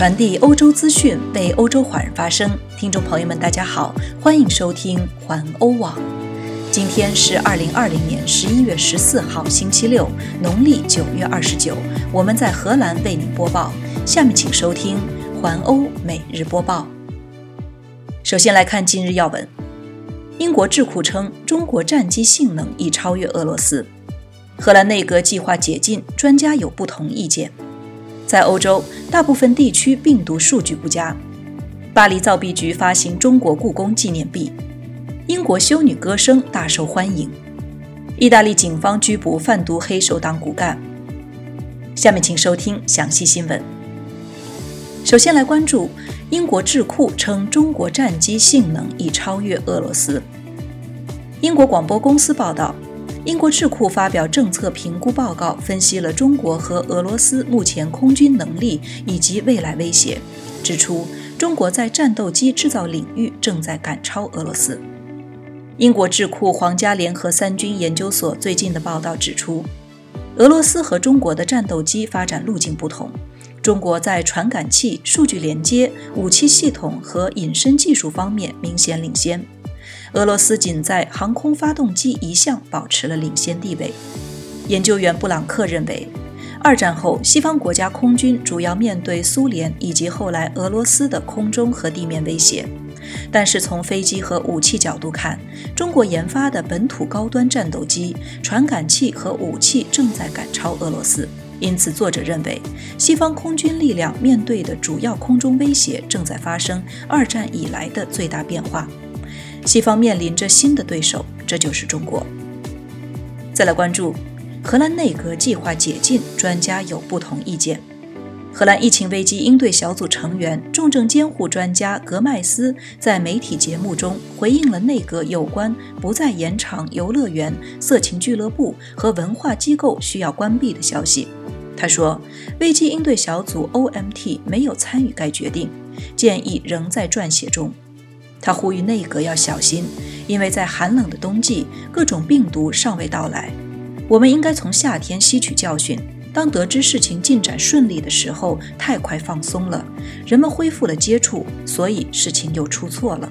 传递欧洲资讯，为欧洲华人发声。听众朋友们，大家好，欢迎收听环欧网。今天是二零二零年十一月十四号，星期六，农历九月二十九。我们在荷兰为您播报。下面请收听环欧每日播报。首先来看今日要闻：英国智库称，中国战机性能已超越俄罗斯。荷兰内阁计划解禁，专家有不同意见。在欧洲，大部分地区病毒数据不佳。巴黎造币局发行中国故宫纪念币。英国修女歌声大受欢迎。意大利警方拘捕贩毒黑手党骨干。下面请收听详细新闻。首先来关注，英国智库称中国战机性能已超越俄罗斯。英国广播公司报道。英国智库发表政策评估报告，分析了中国和俄罗斯目前空军能力以及未来威胁，指出中国在战斗机制造领域正在赶超俄罗斯。英国智库皇家联合三军研究所最近的报道指出，俄罗斯和中国的战斗机发展路径不同，中国在传感器、数据连接、武器系统和隐身技术方面明显领先。俄罗斯仅在航空发动机一项保持了领先地位。研究员布朗克认为，二战后西方国家空军主要面对苏联以及后来俄罗斯的空中和地面威胁，但是从飞机和武器角度看，中国研发的本土高端战斗机、传感器和武器正在赶超俄罗斯。因此，作者认为，西方空军力量面对的主要空中威胁正在发生二战以来的最大变化。西方面临着新的对手，这就是中国。再来关注，荷兰内阁计划解禁，专家有不同意见。荷兰疫情危机应对小组成员、重症监护专家格麦斯在媒体节目中回应了内阁有关不再延长游乐园、色情俱乐部和文化机构需要关闭的消息。他说，危机应对小组 （OMT） 没有参与该决定，建议仍在撰写中。他呼吁内阁要小心，因为在寒冷的冬季，各种病毒尚未到来。我们应该从夏天吸取教训。当得知事情进展顺利的时候，太快放松了，人们恢复了接触，所以事情又出错了。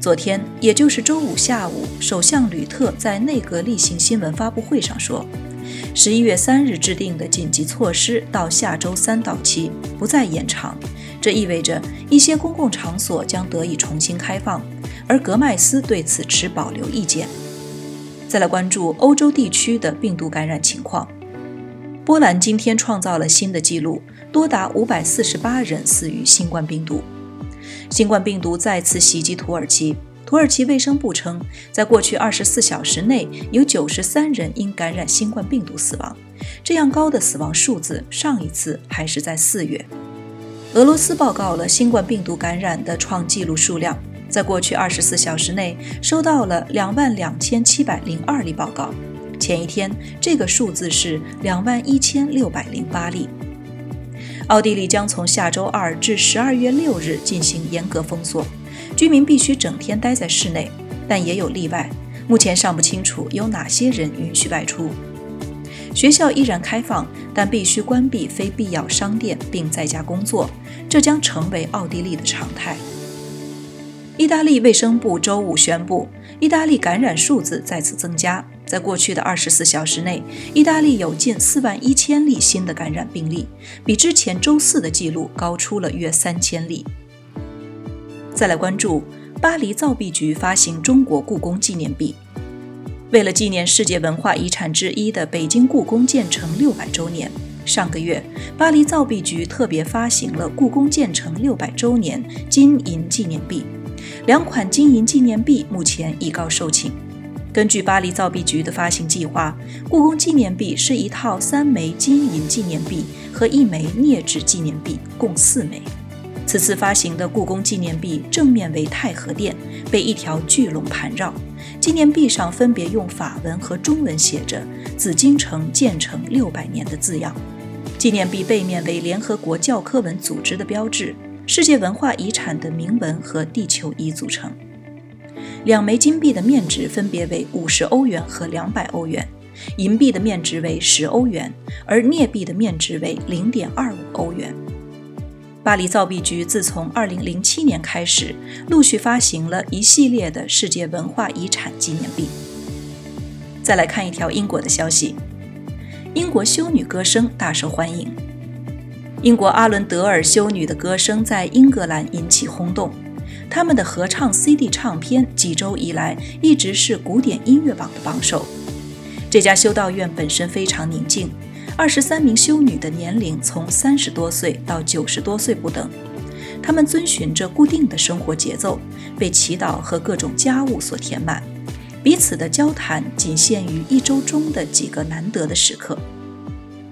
昨天，也就是周五下午，首相吕特在内阁例行新闻发布会上说，十一月三日制定的紧急措施到下周三到期，不再延长。这意味着一些公共场所将得以重新开放，而格麦斯对此持保留意见。再来关注欧洲地区的病毒感染情况。波兰今天创造了新的纪录，多达五百四十八人死于新冠病毒。新冠病毒再次袭击土耳其。土耳其卫生部称，在过去二十四小时内有九十三人因感染新冠病毒死亡。这样高的死亡数字，上一次还是在四月。俄罗斯报告了新冠病毒感染的创纪录数量，在过去二十四小时内收到了两万两千七百零二例报告。前一天这个数字是两万一千六百零八例。奥地利将从下周二至十二月六日进行严格封锁，居民必须整天待在室内，但也有例外。目前尚不清楚有哪些人允许外出。学校依然开放，但必须关闭非必要商店并在家工作，这将成为奥地利的常态。意大利卫生部周五宣布，意大利感染数字再次增加，在过去的二十四小时内，意大利有近四万一千例新的感染病例，比之前周四的记录高出了约三千例。再来关注，巴黎造币局发行中国故宫纪念币。为了纪念世界文化遗产之一的北京故宫建成六百周年，上个月，巴黎造币局特别发行了故宫建成六百周年金银纪念币。两款金银纪念币目前已告售罄。根据巴黎造币局的发行计划，故宫纪念币是一套三枚金银纪念币和一枚镍制纪念币，共四枚。此次发行的故宫纪念币正面为太和殿，被一条巨龙盘绕。纪念币上分别用法文和中文写着“紫禁城建成六百年”的字样。纪念币背面为联合国教科文组织的标志、世界文化遗产的铭文和地球仪组成。两枚金币的面值分别为五十欧元和两百欧元，银币的面值为十欧元，而镍币的面值为零点二五欧元。巴黎造币局自从2007年开始，陆续发行了一系列的世界文化遗产纪念币。再来看一条英国的消息：英国修女歌声大受欢迎。英国阿伦德尔修女的歌声在英格兰引起轰动，他们的合唱 CD 唱片几周以来一直是古典音乐榜的榜首。这家修道院本身非常宁静。二十三名修女的年龄从三十多岁到九十多岁不等，她们遵循着固定的生活节奏，被祈祷和各种家务所填满，彼此的交谈仅限于一周中的几个难得的时刻。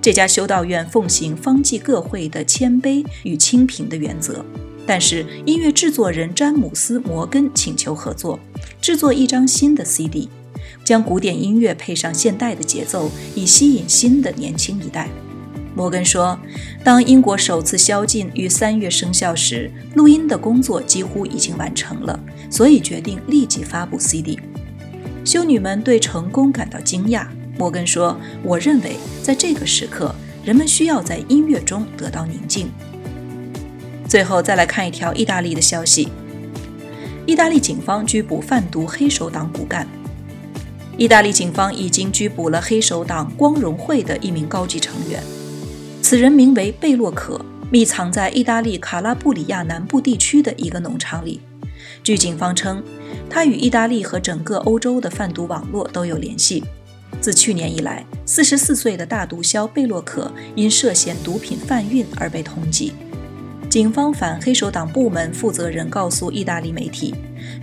这家修道院奉行方济各会的谦卑与清贫的原则，但是音乐制作人詹姆斯·摩根请求合作，制作一张新的 CD。将古典音乐配上现代的节奏，以吸引新的年轻一代。摩根说：“当英国首次宵禁于三月生效时，录音的工作几乎已经完成了，所以决定立即发布 CD。”修女们对成功感到惊讶。摩根说：“我认为，在这个时刻，人们需要在音乐中得到宁静。”最后，再来看一条意大利的消息：意大利警方拘捕贩毒黑手党骨干。意大利警方已经拘捕了黑手党光荣会的一名高级成员，此人名为贝洛可，密藏在意大利卡拉布里亚南部地区的一个农场里。据警方称，他与意大利和整个欧洲的贩毒网络都有联系。自去年以来，44岁的大毒枭贝洛可因涉嫌毒品贩运而被通缉。警方反黑手党部门负责人告诉意大利媒体，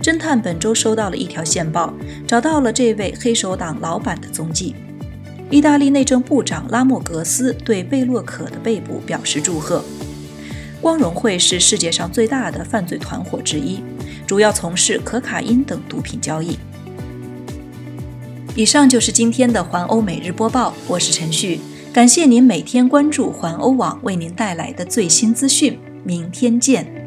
侦探本周收到了一条线报，找到了这位黑手党老板的踪迹。意大利内政部长拉莫格斯对贝洛可的被捕表示祝贺。光荣会是世界上最大的犯罪团伙之一，主要从事可卡因等毒品交易。以上就是今天的环欧每日播报，我是陈旭，感谢您每天关注环欧网为您带来的最新资讯。明天见。